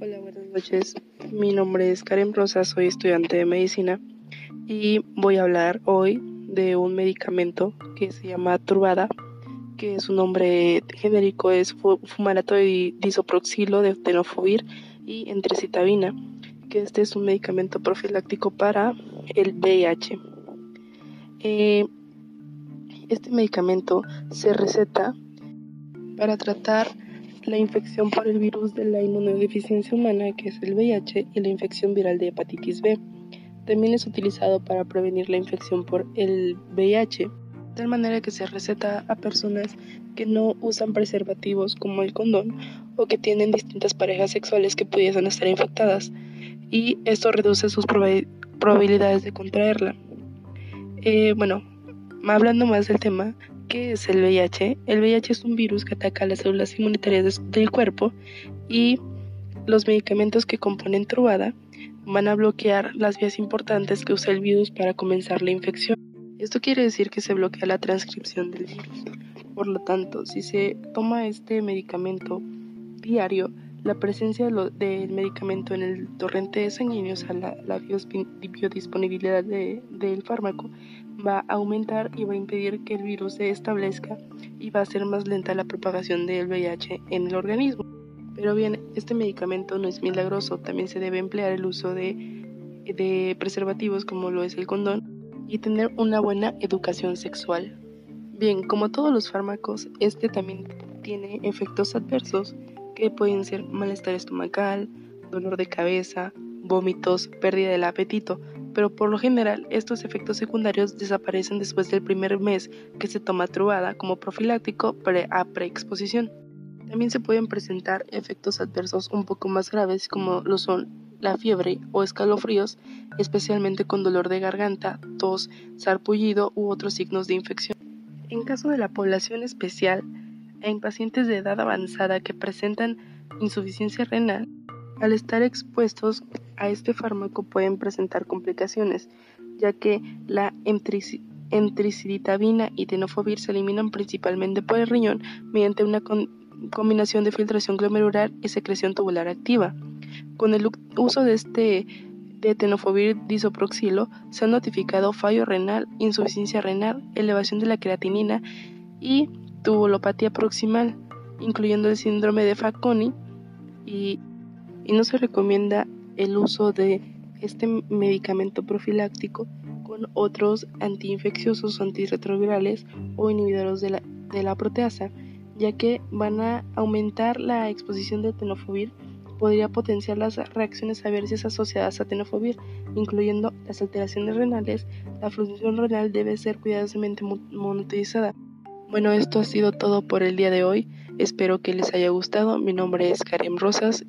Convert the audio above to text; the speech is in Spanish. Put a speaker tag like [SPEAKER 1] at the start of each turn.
[SPEAKER 1] Hola, buenas noches. Mi nombre es Karen Rosas, soy estudiante de medicina y voy a hablar hoy de un medicamento que se llama Truvada, que su nombre genérico es fumarato de disoproxilo de tenofovir y entrecitabina, que este es un medicamento profiláctico para el VIH. Eh, este medicamento se receta para tratar la infección por el virus de la inmunodeficiencia humana, que es el VIH, y la infección viral de hepatitis B. También es utilizado para prevenir la infección por el VIH, de tal manera que se receta a personas que no usan preservativos como el condón o que tienen distintas parejas sexuales que pudiesen estar infectadas, y esto reduce sus probabilidades de contraerla. Eh, bueno, hablando más del tema, ¿qué es el VIH? El VIH es un virus que ataca las células inmunitarias del cuerpo y los medicamentos que componen Truvada van a bloquear las vías importantes que usa el virus para comenzar la infección. Esto quiere decir que se bloquea la transcripción del virus. Por lo tanto, si se toma este medicamento diario, la presencia del medicamento en el torrente sanguíneo, o sea, la, biodisponibilidad del fármaco, va a aumentar y va a impedir que el virus se establezca y va a ser más lenta la propagación del VIH en el organismo. Pero bien, este medicamento no es milagroso, también se debe emplear el uso de, de preservativos como lo es el condón y tener una buena educación sexual. Bien, como todos los fármacos, este también tiene efectos adversos que pueden ser malestar estomacal, dolor de cabeza, vómitos, pérdida del apetito, pero por lo general estos efectos secundarios desaparecen después del primer mes que se toma trubada como profiláctico pre a preexposición. También se pueden presentar efectos adversos un poco más graves como lo son la fiebre o escalofríos, especialmente con dolor de garganta, tos, sarpullido u otros signos de infección. En caso de la población especial, en pacientes de edad avanzada que presentan insuficiencia renal, al estar expuestos a este fármaco pueden presentar complicaciones, ya que la entriciditabina y tenofovir se eliminan principalmente por el riñón mediante una combinación de filtración glomerular y secreción tubular activa. Con el uso de este de disoproxilo se ha notificado fallo renal, insuficiencia renal, elevación de la creatinina y tubulopatía proximal, incluyendo el síndrome de Fanconi y no se recomienda el uso de este medicamento profiláctico con otros antiinfecciosos, antirretrovirales o inhibidores de la, de la proteasa, ya que van a aumentar la exposición de tenofovir, podría potenciar las reacciones adversas asociadas a tenofovir, incluyendo las alteraciones renales. La función renal debe ser cuidadosamente monitorizada. Bueno, esto ha sido todo por el día de hoy. Espero que les haya gustado. Mi nombre es Karen Rosas